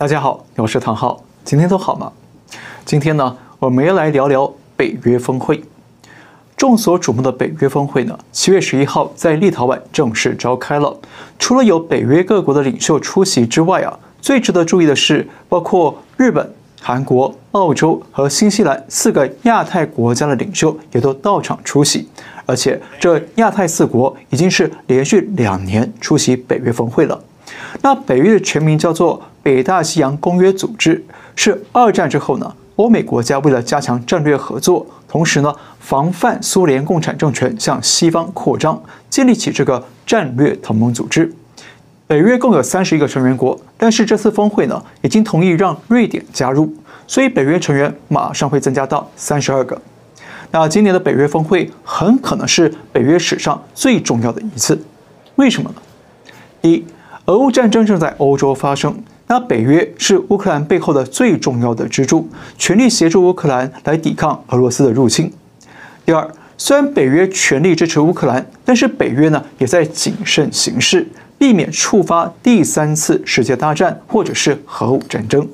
大家好，我是唐浩，今天都好吗？今天呢，我们要来聊聊北约峰会。众所瞩目的北约峰会呢，七月十一号在立陶宛正式召开了。除了有北约各国的领袖出席之外啊，最值得注意的是，包括日本、韩国、澳洲和新西兰四个亚太国家的领袖也都到场出席。而且，这亚太四国已经是连续两年出席北约峰会了。那北约的全名叫做北大西洋公约组织，是二战之后呢，欧美国家为了加强战略合作，同时呢，防范苏联共产政权向西方扩张，建立起这个战略同盟组织。北约共有三十一个成员国，但是这次峰会呢，已经同意让瑞典加入，所以北约成员马上会增加到三十二个。那今年的北约峰会很可能是北约史上最重要的一次，为什么呢？一。俄乌战争正在欧洲发生，那北约是乌克兰背后的最重要的支柱，全力协助乌克兰来抵抗俄罗斯的入侵。第二，虽然北约全力支持乌克兰，但是北约呢也在谨慎行事，避免触发第三次世界大战或者是核武战争。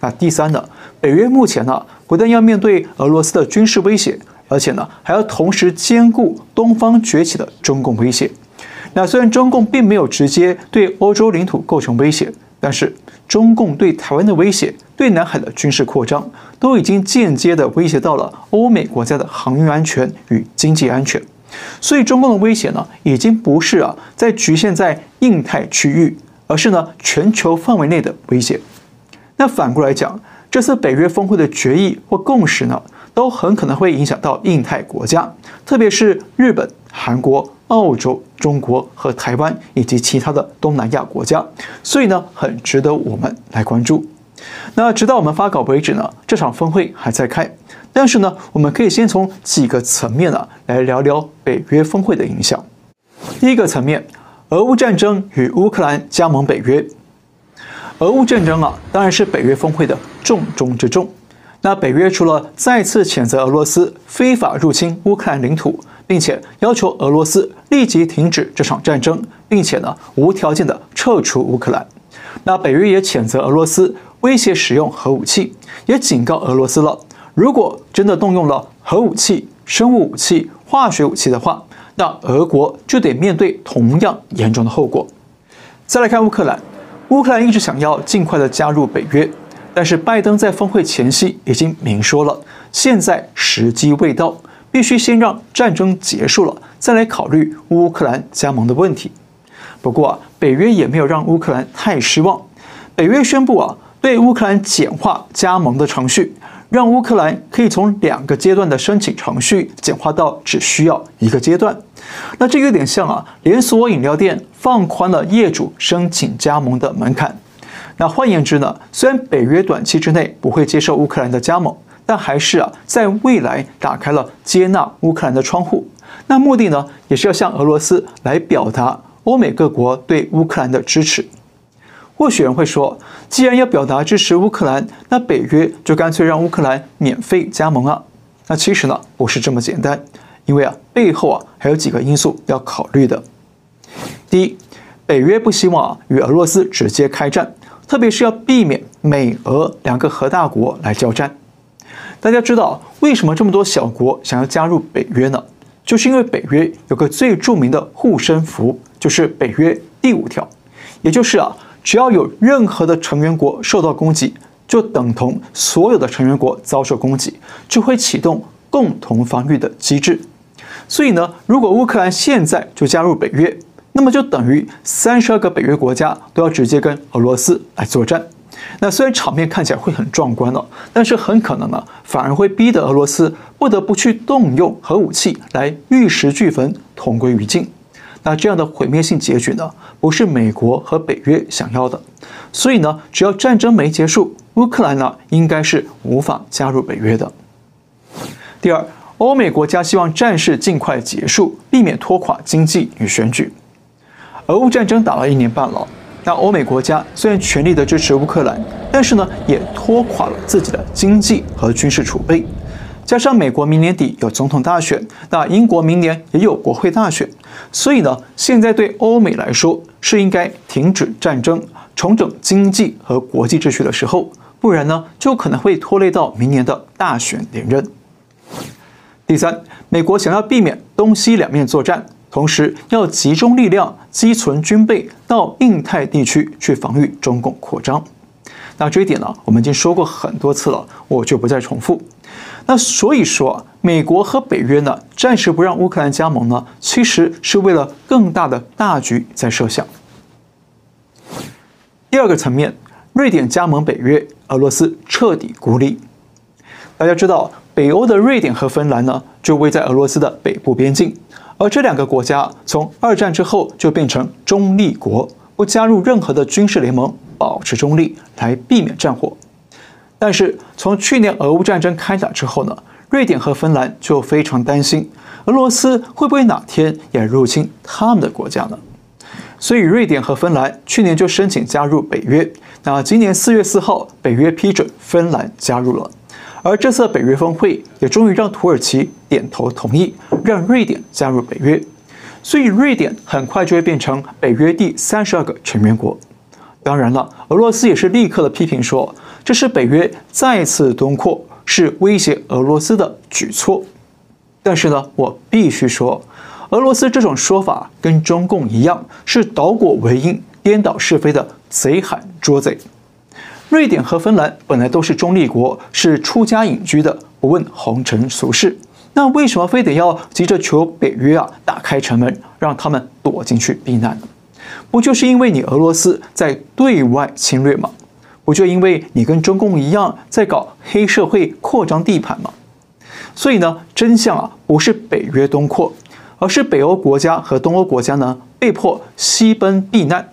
那第三呢，北约目前呢不但要面对俄罗斯的军事威胁，而且呢还要同时兼顾东方崛起的中共威胁。那虽然中共并没有直接对欧洲领土构成威胁，但是中共对台湾的威胁、对南海的军事扩张，都已经间接的威胁到了欧美国家的航运安全与经济安全。所以中共的威胁呢，已经不是啊在局限在印太区域，而是呢全球范围内的威胁。那反过来讲，这次北约峰会的决议或共识呢，都很可能会影响到印太国家，特别是日本、韩国。澳洲、中国和台湾以及其他的东南亚国家，所以呢，很值得我们来关注。那直到我们发稿为止呢，这场峰会还在开。但是呢，我们可以先从几个层面啊来聊聊北约峰会的影响。第一个层面，俄乌战争与乌克兰加盟北约。俄乌战争啊，当然是北约峰会的重中之重。那北约除了再次谴责俄罗斯非法入侵乌克兰领土，并且要求俄罗斯立即停止这场战争，并且呢无条件的撤出乌克兰。那北约也谴责俄罗斯威胁使用核武器，也警告俄罗斯了：如果真的动用了核武器、生物武器、化学武器的话，那俄国就得面对同样严重的后果。再来看乌克兰，乌克兰一直想要尽快的加入北约，但是拜登在峰会前夕已经明说了，现在时机未到。必须先让战争结束了，再来考虑乌克兰加盟的问题。不过，北约也没有让乌克兰太失望。北约宣布啊，对乌克兰简化加盟的程序，让乌克兰可以从两个阶段的申请程序简化到只需要一个阶段。那这有点像啊，连锁饮料店放宽了业主申请加盟的门槛。那换言之呢，虽然北约短期之内不会接受乌克兰的加盟。但还是啊，在未来打开了接纳乌克兰的窗户。那目的呢，也是要向俄罗斯来表达欧美各国对乌克兰的支持。或许人会说，既然要表达支持乌克兰，那北约就干脆让乌克兰免费加盟啊。那其实呢，不是这么简单，因为啊，背后啊还有几个因素要考虑的。第一，北约不希望啊与俄罗斯直接开战，特别是要避免美俄两个核大国来交战。大家知道为什么这么多小国想要加入北约呢？就是因为北约有个最著名的护身符，就是北约第五条，也就是啊，只要有任何的成员国受到攻击，就等同所有的成员国遭受攻击，就会启动共同防御的机制。所以呢，如果乌克兰现在就加入北约，那么就等于三十二个北约国家都要直接跟俄罗斯来作战。那虽然场面看起来会很壮观了，但是很可能呢，反而会逼得俄罗斯不得不去动用核武器来玉石俱焚、同归于尽。那这样的毁灭性结局呢，不是美国和北约想要的。所以呢，只要战争没结束，乌克兰呢应该是无法加入北约的。第二，欧美国家希望战事尽快结束，避免拖垮经济与选举。俄乌战争打了一年半了。那欧美国家虽然全力的支持乌克兰，但是呢，也拖垮了自己的经济和军事储备。加上美国明年底有总统大选，那英国明年也有国会大选，所以呢，现在对欧美来说是应该停止战争，重整经济和国际秩序的时候，不然呢，就可能会拖累到明年的大选连任。第三，美国想要避免东西两面作战，同时要集中力量积存军备到印太地区去防御中共扩张。那这一点呢，我们已经说过很多次了，我就不再重复。那所以说，美国和北约呢，暂时不让乌克兰加盟呢，其实是为了更大的大局在设想。第二个层面，瑞典加盟北约，俄罗斯彻底孤立。大家知道，北欧的瑞典和芬兰呢，就位在俄罗斯的北部边境，而这两个国家从二战之后就变成中立国，不加入任何的军事联盟，保持中立来避免战火。但是从去年俄乌战争开打之后呢，瑞典和芬兰就非常担心，俄罗斯会不会哪天也入侵他们的国家呢？所以，瑞典和芬兰去年就申请加入北约。那今年四月四号，北约批准芬兰加入了。而这次北约峰会也终于让土耳其点头同意，让瑞典加入北约。所以，瑞典很快就会变成北约第三十二个成员国。当然了，俄罗斯也是立刻的批评说，这是北约再次东扩，是威胁俄罗斯的举措。但是呢，我必须说。俄罗斯这种说法跟中共一样，是倒果为因、颠倒是非的贼喊捉贼。瑞典和芬兰本来都是中立国，是出家隐居的，不问红尘俗事。那为什么非得要急着求北约啊打开城门，让他们躲进去避难呢？不就是因为你俄罗斯在对外侵略吗？不就因为你跟中共一样在搞黑社会扩张地盘吗？所以呢，真相啊不是北约东扩。而是北欧国家和东欧国家呢，被迫西奔避难，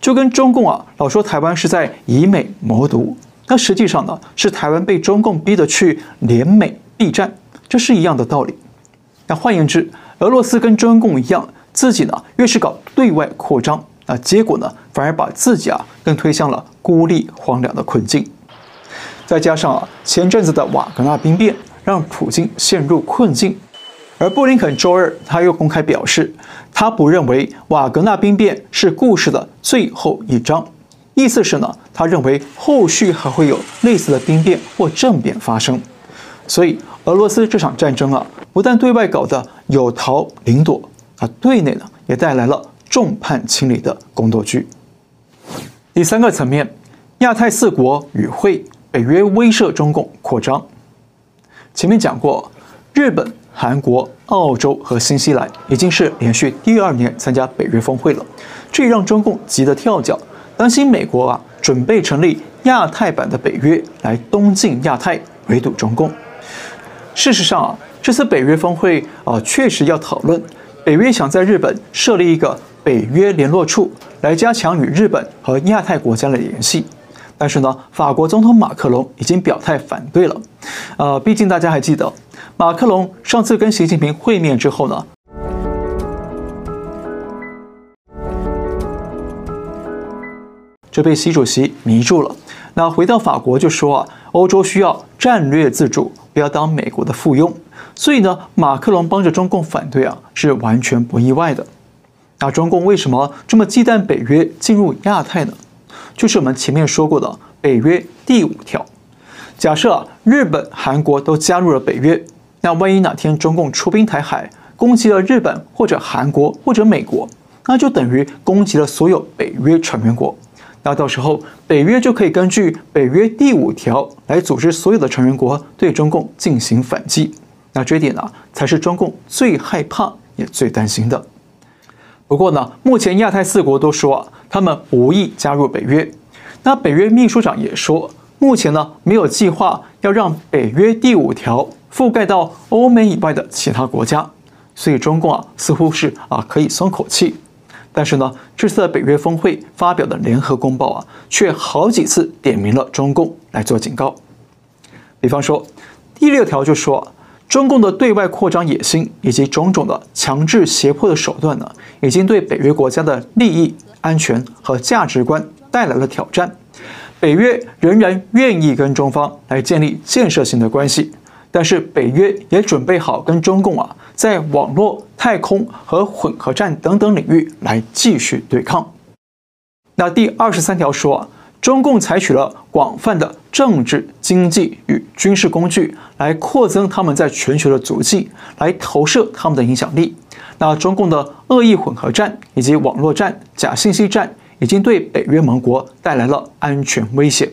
就跟中共啊老说台湾是在以美谋独，那实际上呢是台湾被中共逼得去联美避战，这是一样的道理。那换言之，俄罗斯跟中共一样，自己呢越是搞对外扩张，那结果呢反而把自己啊更推向了孤立荒凉的困境。再加上啊前阵子的瓦格纳兵变，让普京陷入困境。而布林肯周二，他又公开表示，他不认为瓦格纳兵变是故事的最后一章，意思是呢，他认为后续还会有类似的兵变或政变发生。所以，俄罗斯这场战争啊，不但对外搞得有逃零躲，啊，对内呢也带来了众叛亲离的宫斗剧。第三个层面，亚太四国与会，北约威慑中共扩张。前面讲过，日本。韩国、澳洲和新西兰已经是连续第二年参加北约峰会了，这让中共急得跳脚，担心美国啊准备成立亚太版的北约来东进亚太，围堵中共。事实上啊，这次北约峰会啊确实要讨论北约想在日本设立一个北约联络处，来加强与日本和亚太国家的联系。但是呢，法国总统马克龙已经表态反对了。呃，毕竟大家还记得。马克龙上次跟习近平会面之后呢，就被习主席迷住了。那回到法国就说啊，欧洲需要战略自主，不要当美国的附庸。所以呢，马克龙帮着中共反对啊，是完全不意外的。那中共为什么这么忌惮北约进入亚太呢？就是我们前面说过的北约第五条，假设啊，日本、韩国都加入了北约。那万一哪天中共出兵台海，攻击了日本或者韩国或者美国，那就等于攻击了所有北约成员国。那到时候北约就可以根据北约第五条来组织所有的成员国对中共进行反击。那这点呢，才是中共最害怕也最担心的。不过呢，目前亚太四国都说啊，他们无意加入北约。那北约秘书长也说，目前呢没有计划要让北约第五条。覆盖到欧美以外的其他国家，所以中共啊似乎是啊可以松口气，但是呢，这次的北约峰会发表的联合公报啊，却好几次点名了中共来做警告。比方说，第六条就说，中共的对外扩张野心以及种种的强制胁迫的手段呢，已经对北约国家的利益、安全和价值观带来了挑战。北约仍然愿意跟中方来建立建设性的关系。但是北约也准备好跟中共啊，在网络、太空和混合战等等领域来继续对抗。那第二十三条说，中共采取了广泛的政治、经济与军事工具来扩增他们在全球的足迹，来投射他们的影响力。那中共的恶意混合战以及网络战、假信息战，已经对北约盟国带来了安全威胁。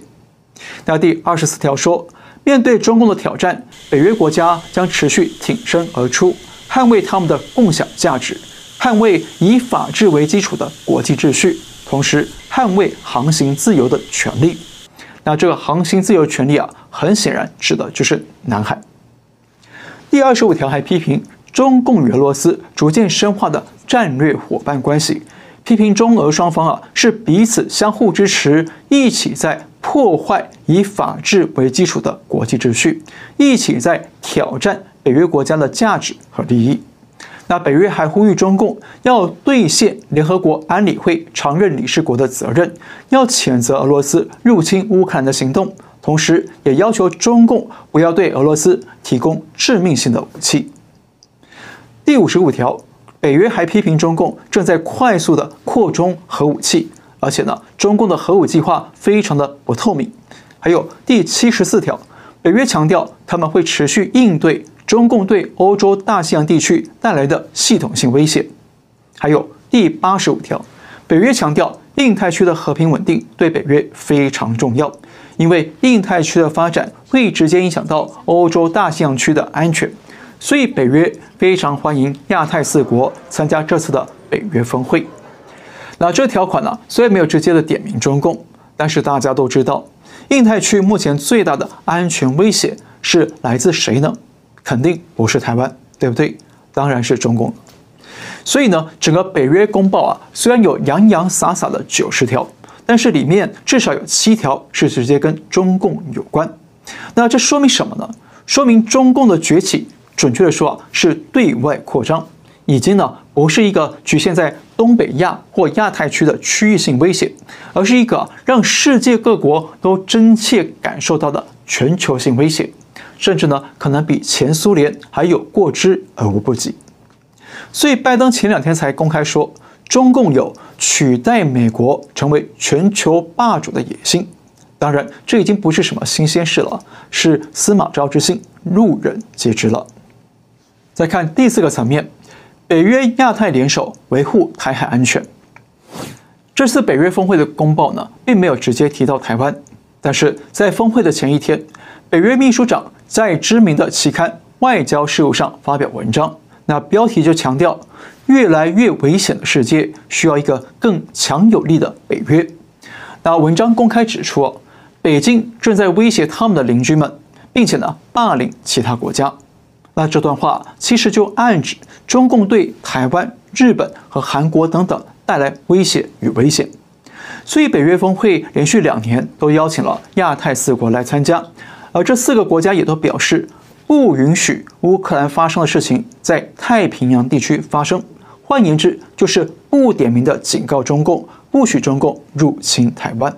那第二十四条说，面对中共的挑战，北约国家将持续挺身而出，捍卫他们的共享价值，捍卫以法治为基础的国际秩序。同时，捍卫航行自由的权利。那这个航行自由权利啊，很显然指的就是南海。第二十五条还批评中共与俄罗斯逐渐深化的战略伙伴关系，批评中俄双方啊是彼此相互支持，一起在破坏以法治为基础的国际秩序，一起在挑战北约国家的价值和利益。那北约还呼吁中共要兑现联合国安理会常任理事国的责任，要谴责俄罗斯入侵乌克兰的行动，同时也要求中共不要对俄罗斯提供致命性的武器。第五十五条，北约还批评中共正在快速的扩充核武器，而且呢，中共的核武计划非常的不透明。还有第七十四条，北约强调他们会持续应对。中共对欧洲大西洋地区带来的系统性威胁，还有第八十五条，北约强调印太区的和平稳定对北约非常重要，因为印太区的发展会直接影响到欧洲大西洋区的安全，所以北约非常欢迎亚太四国参加这次的北约峰会。那这条款呢，虽然没有直接的点名中共，但是大家都知道，印太区目前最大的安全威胁是来自谁呢？肯定不是台湾，对不对？当然是中共。所以呢，整个北约公报啊，虽然有洋洋洒洒的九十条，但是里面至少有七条是直接跟中共有关。那这说明什么呢？说明中共的崛起，准确的说啊，是对外扩张，已经呢不是一个局限在东北亚或亚太区的区域性威胁，而是一个让世界各国都真切感受到的全球性威胁。甚至呢，可能比前苏联还有过之而无不及。所以，拜登前两天才公开说，中共有取代美国成为全球霸主的野心。当然，这已经不是什么新鲜事了，是司马昭之心，路人皆知了。再看第四个层面，北约亚太联手维护台海安全。这次北约峰会的公报呢，并没有直接提到台湾，但是在峰会的前一天，北约秘书长。在知名的期刊《外交事务》上发表文章，那标题就强调，越来越危险的世界需要一个更强有力的北约。那文章公开指出，北京正在威胁他们的邻居们，并且呢霸凌其他国家。那这段话其实就暗指中共对台湾、日本和韩国等等带来威胁与危险。所以北约峰会连续两年都邀请了亚太四国来参加。而这四个国家也都表示，不允许乌克兰发生的事情在太平洋地区发生。换言之，就是不点名的警告中共，不许中共入侵台湾。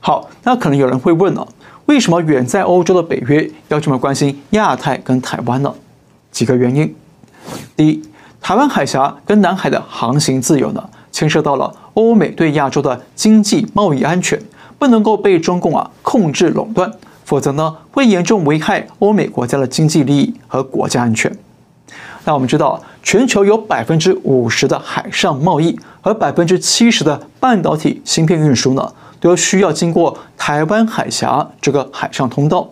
好，那可能有人会问了，为什么远在欧洲的北约要这么关心亚太跟台湾呢？几个原因：第一，台湾海峡跟南海的航行自由呢，牵涉到了欧美对亚洲的经济贸易安全，不能够被中共啊控制垄断。否则呢，会严重危害欧美国家的经济利益和国家安全。那我们知道，全球有百分之五十的海上贸易和百分之七十的半导体芯片运输呢，都需要经过台湾海峡这个海上通道。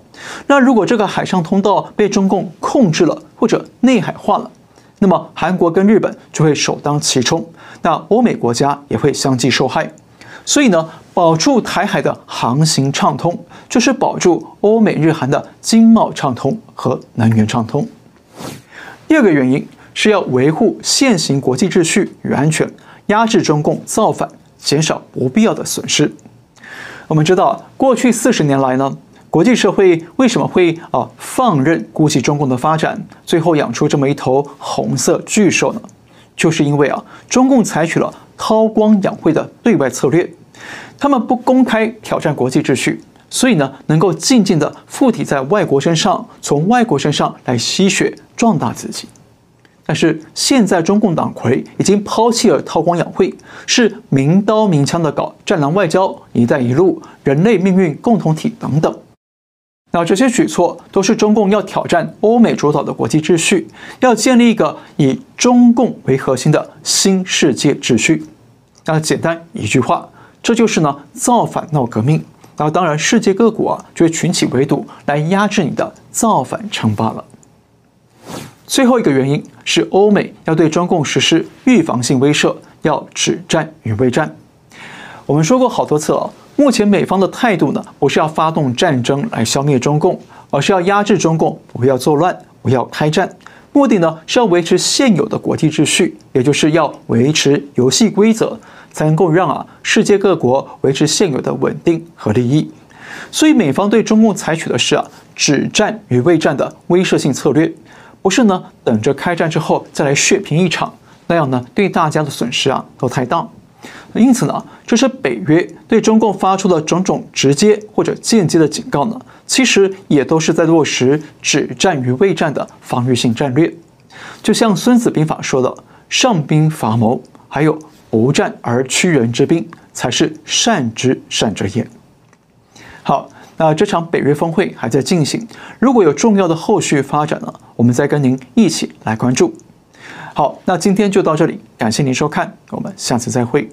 那如果这个海上通道被中共控制了或者内海化了，那么韩国跟日本就会首当其冲，那欧美国家也会相继受害。所以呢，保住台海的航行畅通，就是保住欧美日韩的经贸畅通和能源畅通。第二个原因是要维护现行国际秩序与安全，压制中共造反，减少不必要的损失。我们知道，过去四十年来呢，国际社会为什么会啊放任姑息中共的发展，最后养出这么一头红色巨兽呢？就是因为啊，中共采取了韬光养晦的对外策略，他们不公开挑战国际秩序，所以呢，能够静静地附体在外国身上，从外国身上来吸血壮大自己。但是现在中共党魁已经抛弃了韬光养晦，是明刀明枪的搞战狼外交、一带一路、人类命运共同体等等。那这些举措都是中共要挑战欧美主导的国际秩序，要建立一个以中共为核心的新世界秩序。那简单一句话，这就是呢造反闹革命。那当然，世界各国啊就会群起围堵来压制你的造反称霸了。最后一个原因是欧美要对中共实施预防性威慑，要止战与未战。我们说过好多次了，目前美方的态度呢，不是要发动战争来消灭中共，而是要压制中共，不要作乱，不要开战。目的呢是要维持现有的国际秩序，也就是要维持游戏规则，才能够让啊世界各国维持现有的稳定和利益。所以美方对中共采取的是啊止战与未战的威慑性策略。不是呢，等着开战之后再来血拼一场，那样呢，对大家的损失啊都太大。因此呢，这是北约对中共发出的种种直接或者间接的警告呢，其实也都是在落实止战与未战的防御性战略。就像《孙子兵法》说的：“上兵伐谋，还有不战而屈人之兵，才是善之善者也。”好。那这场北约峰会还在进行，如果有重要的后续发展呢，我们再跟您一起来关注。好，那今天就到这里，感谢您收看，我们下次再会。